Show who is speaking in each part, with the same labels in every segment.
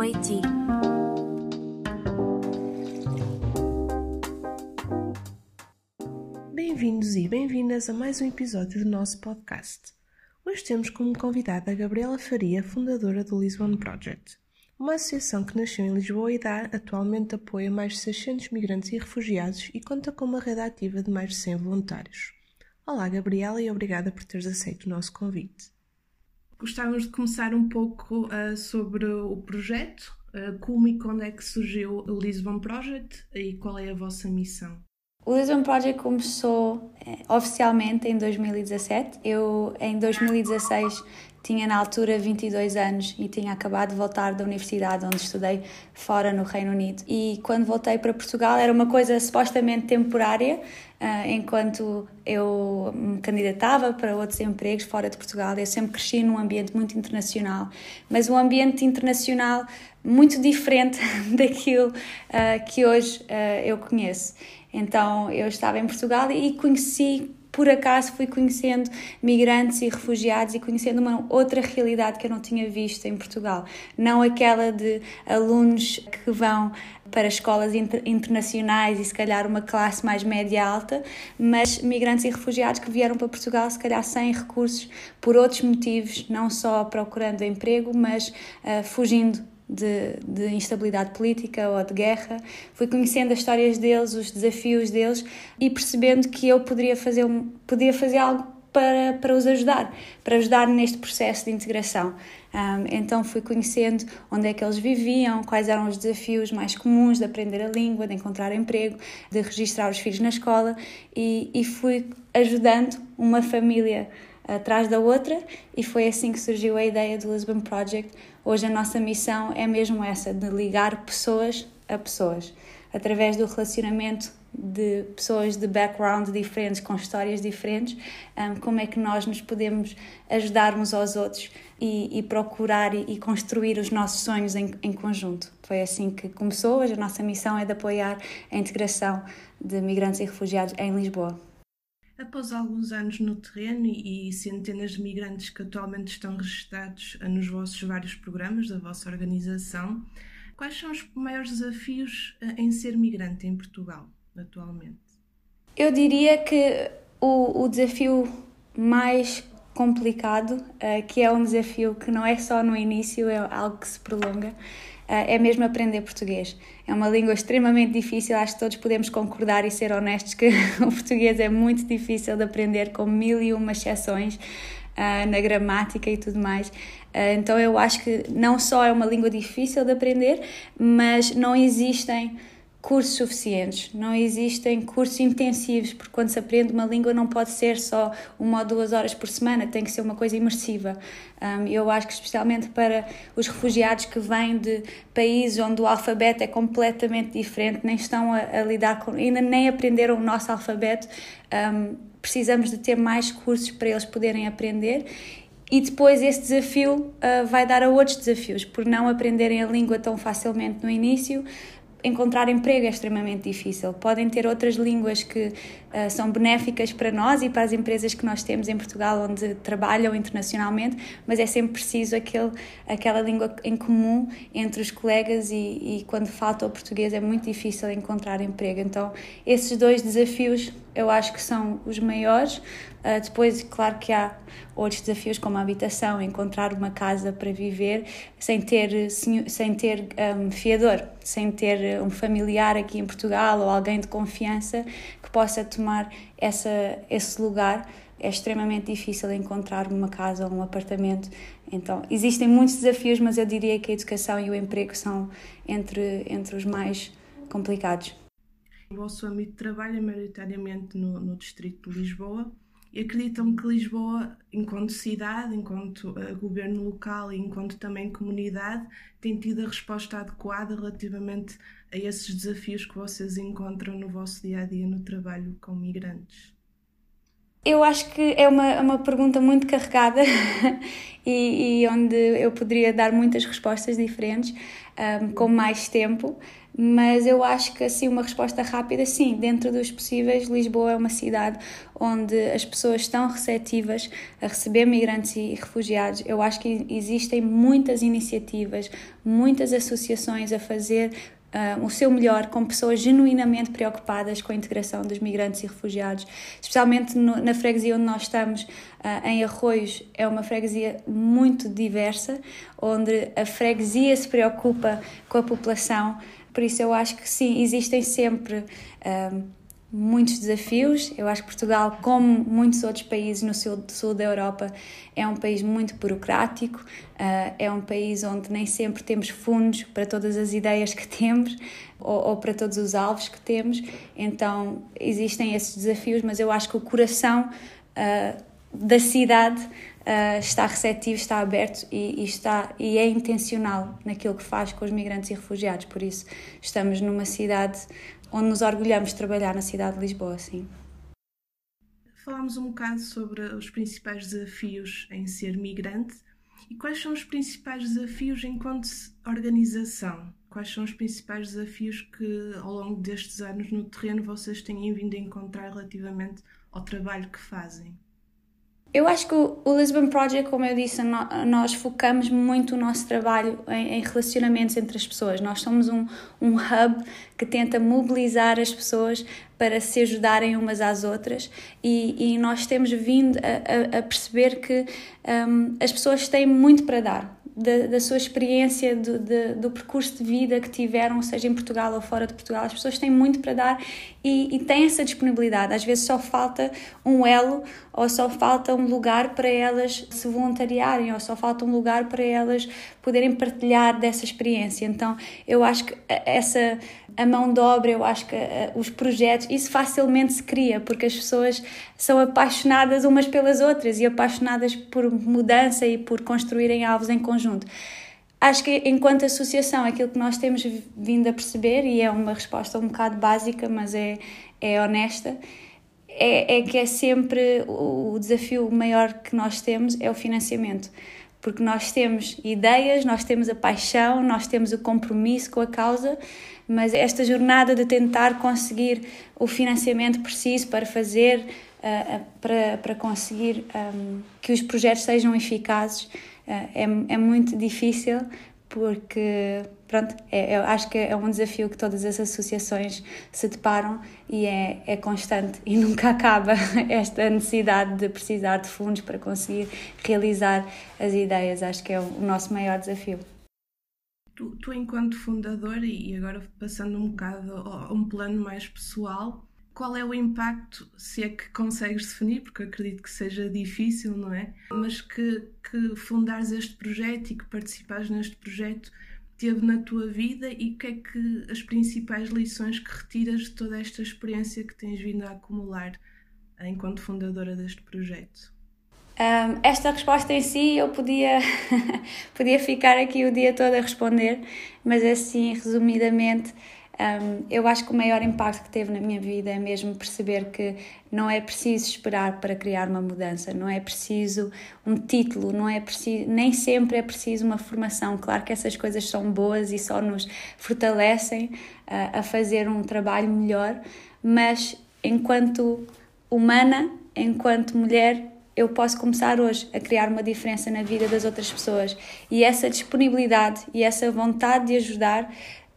Speaker 1: Haiti.
Speaker 2: Bem-vindos e bem-vindas a mais um episódio do nosso podcast. Hoje temos como convidada a Gabriela Faria, fundadora do Lisbon Project, uma associação que nasceu em Lisboa e dá atualmente apoio a mais de 600 migrantes e refugiados e conta com uma rede ativa de mais de 100 voluntários. Olá, Gabriela, e obrigada por teres aceito o nosso convite. Gostávamos de começar um pouco uh, sobre o projeto, uh, como e quando é que surgiu o Lisbon Project e qual é a vossa missão.
Speaker 3: O Lisbon Project começou eh, oficialmente em 2017. Eu, em 2016, tinha na altura 22 anos e tinha acabado de voltar da universidade onde estudei fora no Reino Unido. E quando voltei para Portugal era uma coisa supostamente temporária, Uh, enquanto eu me candidatava para outros empregos fora de Portugal. Eu sempre cresci num ambiente muito internacional, mas um ambiente internacional muito diferente daquilo uh, que hoje uh, eu conheço. Então eu estava em Portugal e conheci por acaso fui conhecendo migrantes e refugiados e conhecendo uma outra realidade que eu não tinha visto em Portugal. Não aquela de alunos que vão para escolas inter internacionais e se calhar uma classe mais média alta, mas migrantes e refugiados que vieram para Portugal se calhar sem recursos por outros motivos, não só procurando emprego, mas uh, fugindo de, de, instabilidade política ou de guerra. Fui conhecendo as histórias deles, os desafios deles e percebendo que eu poderia fazer, podia fazer algo para, para os ajudar, para ajudar neste processo de integração. Um, então fui conhecendo onde é que eles viviam, quais eram os desafios mais comuns de aprender a língua, de encontrar emprego, de registrar os filhos na escola e, e fui ajudando uma família atrás da outra e foi assim que surgiu a ideia do Lisbon Project. Hoje a nossa missão é mesmo essa, de ligar pessoas a pessoas, através do relacionamento de pessoas de background diferentes, com histórias diferentes, como é que nós nos podemos ajudar uns aos outros e, e procurar e, e, construir os nossos sonhos em, em conjunto. Foi assim que começou. Hoje a nossa missão é de apoiar a integração de migrantes e refugiados em Lisboa.
Speaker 2: Após alguns anos no terreno e centenas de migrantes que atualmente estão registrados nos vossos vários programas da vossa organização, quais são os maiores desafios eh, em ser migrante em Portugal atualmente?
Speaker 3: Eu diria que o, o desafio mais complicado, uh, que é um desafio que não é só no início, é algo que se prolonga, eh, é mesmo aprender português. É uma língua extremamente difícil, acho que todos podemos concordar e ser honestos que o português é muito difícil de aprender, com mil e uma exceções uh, na gramática e tudo mais. Uh, então eu acho que não só é uma língua difícil de aprender, mas não existem cursos suficientes, não existem cursos intensivos, porque quando se aprende uma língua não pode ser só uma ou duas horas por semana, tem que ser uma coisa imersiva. Um, eu acho que especialmente para os refugiados que vêm de países onde o alfabeto é completamente diferente, nem estão a, a lidar com, ainda nem aprenderam o nosso alfabeto, um, precisamos de ter mais cursos para eles poderem aprender e depois esse desafio uh, vai dar a outros desafios, por não aprenderem a língua tão facilmente no início, encontrar emprego é extremamente difícil. Podem ter outras línguas que uh, são benéficas para nós e para as empresas que nós temos em Portugal, onde trabalham internacionalmente, mas é sempre preciso aquele, aquela língua em comum entre os colegas e, e quando falta o português é muito difícil encontrar emprego. Então, esses dois desafios eu acho que são os maiores. Uh, depois, claro que há outros desafios como a habitação, encontrar uma casa para viver sem ter, sem ter um, fiador, sem ter um familiar aqui em Portugal ou alguém de confiança que possa tomar essa, esse lugar. É extremamente difícil encontrar uma casa ou um apartamento. Então, existem muitos desafios, mas eu diria que a educação e o emprego são entre, entre os mais complicados.
Speaker 2: O vosso âmbito é maioritariamente no, no distrito de Lisboa e acreditam que Lisboa, enquanto cidade, enquanto uh, governo local e enquanto também comunidade, tem tido a resposta adequada relativamente a esses desafios que vocês encontram no vosso dia a dia no trabalho com migrantes?
Speaker 3: Eu acho que é uma, uma pergunta muito carregada e, e, onde eu poderia dar muitas respostas diferentes um, com mais tempo, mas eu acho que assim uma resposta rápida, sim, dentro dos possíveis, Lisboa é uma cidade onde as pessoas estão receptivas a receber migrantes e refugiados. Eu acho que existem muitas iniciativas, muitas associações a fazer Uh, o seu melhor com pessoas genuinamente preocupadas com a integração dos migrantes e refugiados, especialmente no, na freguesia onde nós estamos, uh, em Arroios, é uma freguesia muito diversa, onde a freguesia se preocupa com a população, por isso eu acho que sim, existem sempre. Uh, muitos desafios. Eu acho que Portugal, como muitos outros países no sul, sul da Europa, é um país muito burocrático, uh, é um país onde nem sempre temos fundos para todas as ideias que temos ou, ou, para todos os alvos que temos. Então existem esses desafios, mas eu acho que o coração uh, da cidade uh, está receptivo, está aberto e, e, está, e é intencional naquilo que faz com os migrantes e refugiados. Por isso, estamos numa cidade onde nos orgulhamos de trabalhar na cidade de Lisboa, sim.
Speaker 2: Falámos um bocado sobre os principais desafios em ser migrante e quais são os principais desafios enquanto organização? Quais são os principais desafios que ao longo destes anos no terreno vocês têm vindo a encontrar relativamente ao trabalho que fazem?
Speaker 3: Eu acho que o Lisbon Project, como eu disse, nós focamos muito o nosso trabalho em, relacionamentos entre as pessoas. Nós somos um, um hub que tenta mobilizar as pessoas para se ajudarem umas às outras e, e nós temos vindo a, a, a perceber que um, as pessoas têm muito para dar da, da sua experiência, do, de, do percurso de vida que tiveram, seja em Portugal ou fora de Portugal. As pessoas têm muito para dar e, e têm essa disponibilidade. Às vezes só falta um elo ou só falta um lugar para elas se voluntariarem ou só falta um lugar para elas poderem partilhar dessa experiência. Então, eu acho que essa a mão de obra, eu acho que os projetos, isso facilmente se cria, porque as pessoas são apaixonadas umas pelas outras e apaixonadas por mudança e por construírem alvos em conjunto. Acho que, enquanto associação, aquilo que nós temos vindo a perceber, e é uma resposta um bocado básica, mas é, é honesta, é, é que é sempre o desafio maior que nós temos é o financiamento. Porque nós temos ideias, nós temos a paixão, nós temos o compromisso com a causa, mas esta jornada de tentar conseguir o financiamento preciso para fazer, uh, para, para conseguir um, que os projetos sejam eficazes, é, é muito difícil porque pronto, é, eu acho que é um desafio que todas as associações se deparam e é, é constante e nunca acaba esta necessidade de precisar de fundos para conseguir realizar as ideias. Acho que é o nosso maior desafio.
Speaker 2: Tu, tu, enquanto fundadora, e agora passando um bocado a um plano mais pessoal, qual é o impacto, se é que consegues definir, porque acredito que seja difícil, não é? Mas que, que fundares este projeto e que participares neste projeto teve na tua vida e o que é que as principais lições que retiras de toda esta experiência que tens vindo a acumular enquanto fundadora deste projeto?
Speaker 3: Um, esta resposta em si eu podia, podia ficar aqui o dia todo a responder, mas assim, resumidamente, um, eu acho que o maior impacto que teve na minha vida é mesmo perceber que não é preciso esperar para criar uma mudança, não é preciso um título, não é preciso, nem sempre é preciso uma formação. Claro que essas coisas são boas e só nos fortalecem uh, a fazer um trabalho melhor, mas enquanto humana, enquanto mulher, eu posso começar hoje a criar uma diferença na vida das outras pessoas. E essa disponibilidade e essa vontade de ajudar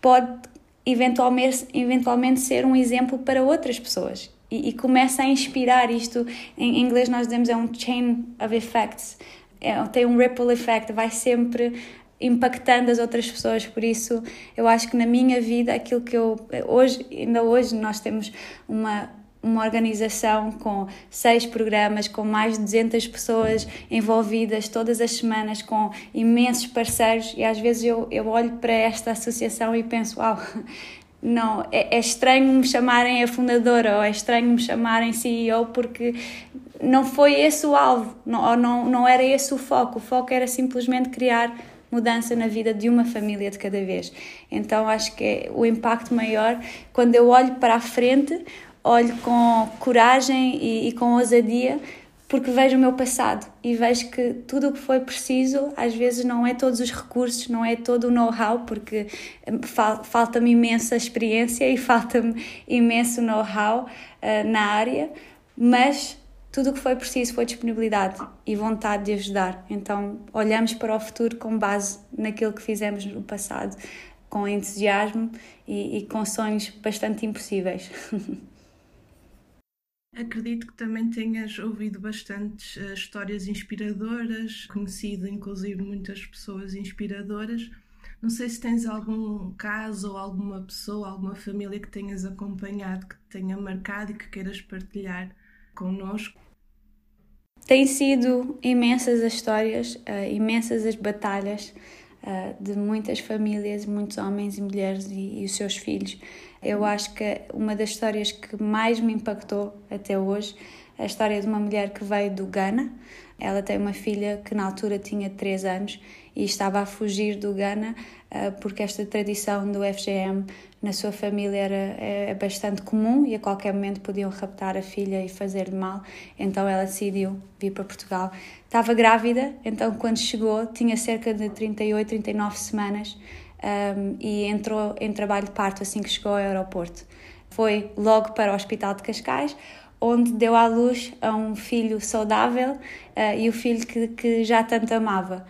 Speaker 3: pode eventualmente, eventualmente ser um exemplo para outras pessoas. E, e começa a inspirar isto. Em inglês nós dizemos é um chain of effects. É, tem um ripple effect, vai sempre impactando as outras pessoas, por isso eu acho que na minha vida aquilo que eu hoje ainda hoje nós temos uma uma organização com seis programas, com mais de 200 pessoas envolvidas todas as semanas, com imensos parceiros, e às vezes eu, eu olho para esta associação e penso: uau, não, é, é estranho me chamarem a fundadora ou é estranho me chamarem CEO porque não foi esse o alvo, não, não, não era esse o foco. O foco era simplesmente criar mudança na vida de uma família de cada vez. Então acho que é o impacto maior quando eu olho para a frente olho com coragem e, e com ousadia porque vejo o meu passado e vejo que tudo o que foi preciso, às vezes não é todos os recursos, não é todo o know-how, porque hum, falta-me imensa experiência e falta-me imenso know-how uh, na área, mas tudo o que foi preciso foi disponibilidade e vontade de ajudar. Então, olhamos para o futuro com base naquilo que fizemos no passado, com entusiasmo e, e com sonhos bastante impossíveis.
Speaker 2: Acredito que também tenhas ouvido bastantes uh, histórias inspiradoras, conhecido inclusive muitas pessoas inspiradoras. Não sei se tens algum caso ou alguma pessoa, alguma família que tenhas acompanhado, que te tenha marcado e que queiras partilhar connosco.
Speaker 3: Tem sido imensas as histórias, uh, imensas as batalhas uh, de muitas famílias, muitos homens e mulheres e, e os seus filhos eu acho que uma das histórias que mais me impactou até hoje é a história de uma mulher que veio do Ghana. Ela tem uma filha que na altura tinha 3 anos e estava a fugir do Ghana eh, porque esta tradição do FGM na sua família era, é, é bastante comum e a qualquer momento podiam raptar a filha e fazer-lhe mal. Então ela decidiu vir para Portugal. Estava grávida, então quando chegou tinha cerca de 38, 39 semanas um, e entrou em trabalho de parto assim que chegou ao aeroporto. Foi logo para o Hospital de Cascais, onde deu à luz a um filho saudável uh, e o filho que, que já tanto amava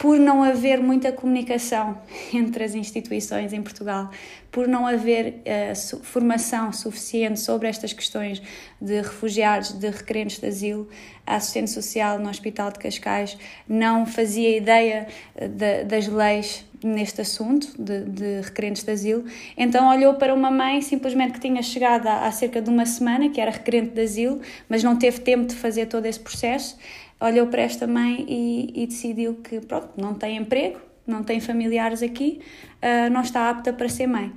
Speaker 3: por não haver muita comunicação entre as instituições em Portugal, por não haver uh, su formação suficiente sobre estas questões de refugiados, de requerentes de asilo, a assistente social no Hospital de Cascais não fazia ideia eh, de, das leis neste assunto de, de, requerentes de asilo, então olhou para uma mãe simplesmente que tinha chegado há, há cerca de uma semana, que era requerente de asilo, mas não teve tempo de fazer todo esse processo olhou para esta mãe e, e decidiu que, pronto, não tem emprego, não tem familiares aqui, uh, não está apta para ser mãe.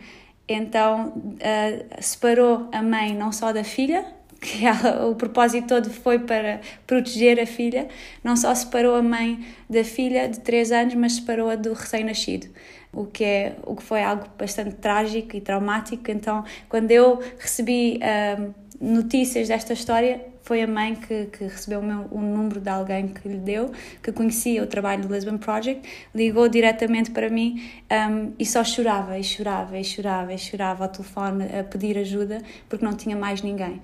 Speaker 3: Então uh, separou a mãe não só da filha, que ela, o propósito todo foi para proteger a filha, não só separou a mãe da filha de 3 anos, mas separou-a do recém-nascido. O que, é, o que foi algo bastante trágico e traumático. Então, quando eu recebi uh, notícias desta história, foi a mãe que, que recebeu o, meu, o número de alguém que lhe deu, que conhecia o trabalho do Lisbon Project, ligou diretamente para mim um, e só chorava e chorava e chorava e chorava ao telefone a pedir ajuda porque não tinha mais ninguém.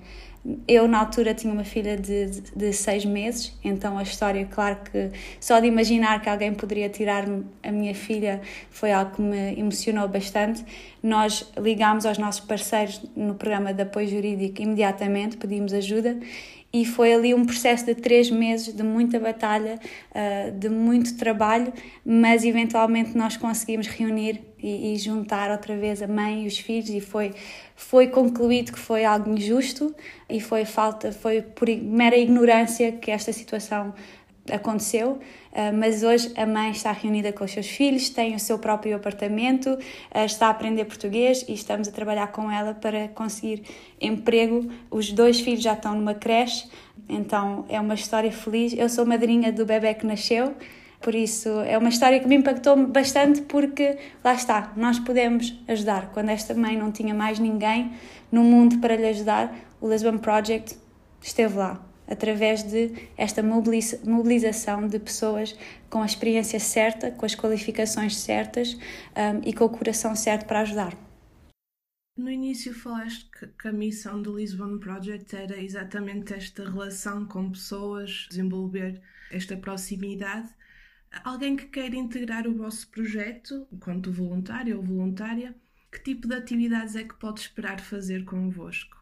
Speaker 3: Eu, na altura, tinha uma filha de, de, de, seis meses, então a história, claro que só de imaginar que alguém poderia tirar-me a minha filha foi algo que me emocionou bastante. Nós ligámos aos nossos parceiros no programa de apoio jurídico imediatamente, pedimos ajuda e foi ali um processo de três meses de muita batalha, uh, de muito trabalho, mas eventualmente nós conseguimos reunir e, juntar outra vez a mãe e os filhos e foi foi concluído que foi algo injusto e foi falta foi por mera ignorância que esta situação aconteceu, uh, mas hoje a mãe está reunida com os seus filhos, tem o seu próprio apartamento, uh, está a aprender português e estamos a trabalhar com ela para conseguir emprego. Os dois filhos já estão numa creche, então é uma história feliz. Eu sou madrinha do bebê que nasceu, por isso é uma história que me impactou bastante porque lá está, nós podemos ajudar. Quando esta mãe não tinha mais ninguém no mundo para lhe ajudar, o Lisbon Project esteve lá através de esta mobilização de pessoas com a experiência certa, com as qualificações certas um, e com o coração certo para ajudar.
Speaker 2: No início falaste que a missão do Lisbon Project era exatamente esta relação com pessoas, desenvolver esta proximidade. Alguém que queira integrar o vosso projeto, enquanto voluntário ou voluntária, que tipo de atividades é que pode esperar fazer convosco?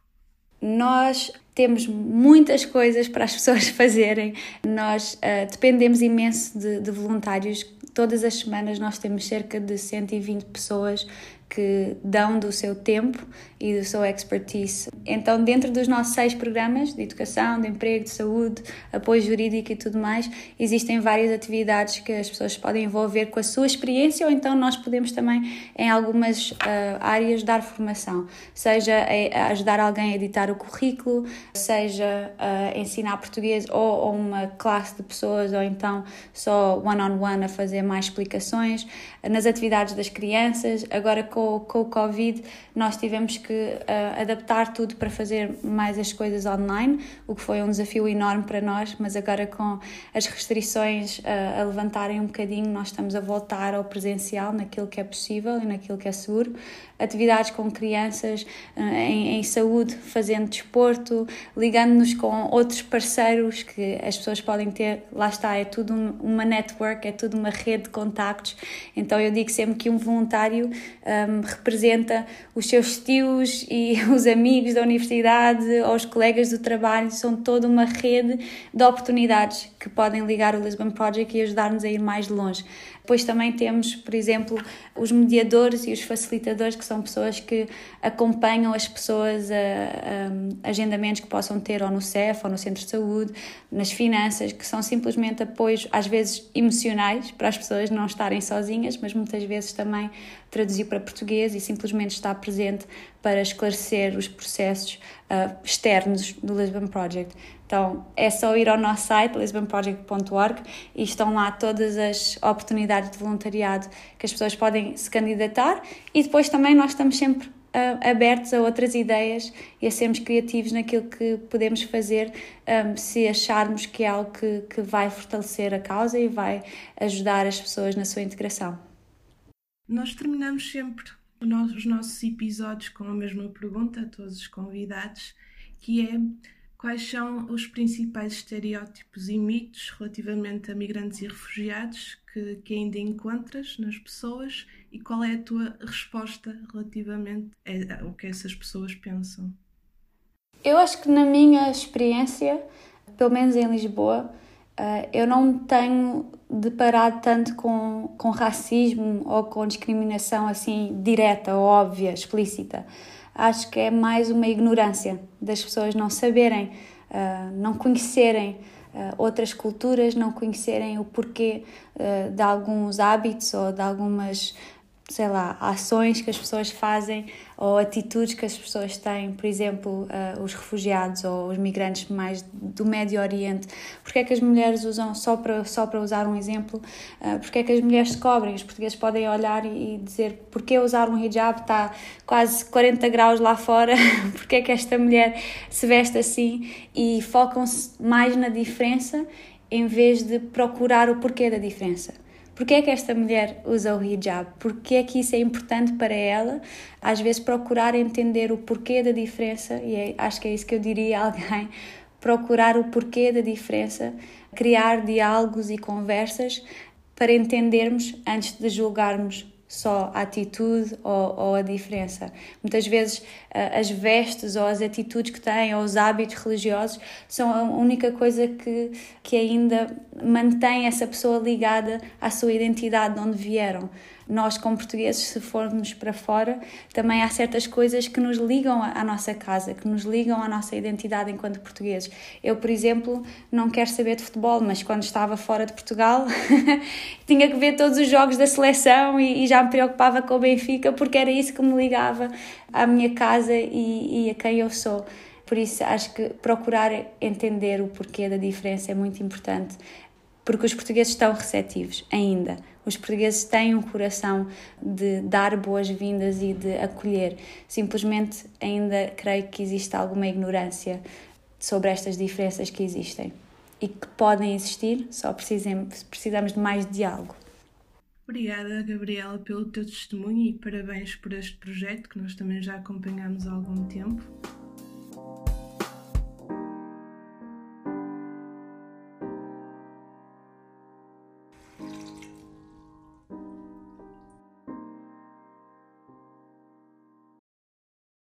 Speaker 3: Nós temos muitas coisas para as pessoas fazerem, nós uh, dependemos imenso de, de voluntários. Todas as semanas nós temos cerca de 120 pessoas que dão do seu tempo e do seu expertise. Então, dentro dos nossos seis programas de educação, de emprego, de saúde, apoio jurídico e tudo mais, existem várias atividades que as pessoas podem envolver com a sua experiência ou então nós podemos também, em algumas uh, áreas, dar formação, seja a ajudar alguém a editar o currículo, seja uh, ensinar português ou, ou, uma classe de pessoas ou então só one-on-one -on -one a fazer mais explicações, nas atividades das crianças, agora com com, com o Covid, nós tivemos que uh, adaptar tudo para fazer mais as coisas online, o que foi um desafio enorme para nós, mas agora com as restrições uh, a levantarem um bocadinho, nós estamos a voltar ao presencial naquilo que é possível e naquilo que é seguro. Atividades com crianças uh, em, em saúde, fazendo desporto, ligando-nos com outros parceiros que as pessoas podem ter, lá está, é tudo uma network, é tudo uma rede de contactos. Então eu digo sempre que um voluntário um, representa os seus tios e os amigos da universidade ou os colegas do trabalho, são toda uma rede de oportunidades que podem ligar o Lisbon Project e ajudar-nos a ir mais longe. Depois também temos, por exemplo, os mediadores e os facilitadores, que são pessoas que acompanham as pessoas a, a, agendamentos que possam ter ou no CEF ou no centro de saúde, nas finanças, que são simplesmente apoios, às vezes emocionais, para as pessoas não estarem sozinhas, mas muitas vezes também traduzir para português e simplesmente estar presente para esclarecer os processos uh, externos do Lisbon Project. Então é só ir ao nosso site lisbonproject.org e estão lá todas as oportunidades de voluntariado que as pessoas podem se candidatar e depois também nós estamos sempre uh, abertos a outras ideias e a sermos criativos naquilo que podemos fazer um, se acharmos que é algo que, que vai fortalecer a causa e vai ajudar as pessoas na sua integração.
Speaker 2: Nós terminamos sempre os nossos episódios com a mesma pergunta a todos os convidados, que é Quais são os principais estereótipos e mitos relativamente a migrantes e refugiados que, que ainda encontras nas pessoas e qual é a tua resposta relativamente ao que essas pessoas pensam?
Speaker 3: Eu acho que na minha experiência, pelo menos em Lisboa, eh, eu não tenho deparado tanto com, com racismo ou com discriminação assim direta, óbvia, explícita acho que é mais uma ignorância das pessoas não saberem, uh, não conhecerem uh, outras culturas, não conhecerem o porquê uh, de alguns hábitos ou de algumas sei lá, ações que as pessoas fazem ou atitudes que as pessoas têm, por exemplo, uh, os refugiados ou os migrantes mais do Médio Oriente. Porque é que as mulheres usam, só para, só para usar um exemplo, uh, porque é que as mulheres se cobrem? Os portugueses podem olhar e, e dizer porque usar um hijab está quase 40 graus lá fora, porque é que esta mulher se veste assim e focam-se mais na diferença em vez de procurar o porquê da diferença. Porquê é que esta mulher usa o hijab? Porquê é que isso é importante para ela? Às vezes procurar entender o porquê da diferença, e é, acho que é isso que eu diria a alguém, procurar o porquê da diferença, criar diálogos e conversas para entendermos antes de julgarmos só a atitude ou, ou, a diferença. Muitas vezes as vestes ou as atitudes que têm ou os hábitos religiosos são a única coisa que, que ainda mantém essa pessoa ligada à sua identidade de onde vieram nós, como portugueses, se formos para fora, também há certas coisas que nos ligam à nossa casa, que nos ligam à nossa identidade enquanto portugueses. Eu, por exemplo, não quero saber de futebol, mas quando estava fora de Portugal, tinha que ver todos os jogos da seleção e, e, já me preocupava com o Benfica, porque era isso que me ligava à minha casa e, e a quem eu sou. Por isso, acho que procurar entender o porquê da diferença é muito importante, porque os portugueses estão receptivos ainda. Os portugueses têm um coração de dar boas-vindas e de acolher. Simplesmente ainda creio que existe alguma ignorância sobre estas diferenças que existem e que podem existir, só precisamos, de mais diálogo.
Speaker 2: Obrigada, Gabriela, pelo teu testemunho e parabéns por este projeto que nós também já acompanhamos há algum tempo.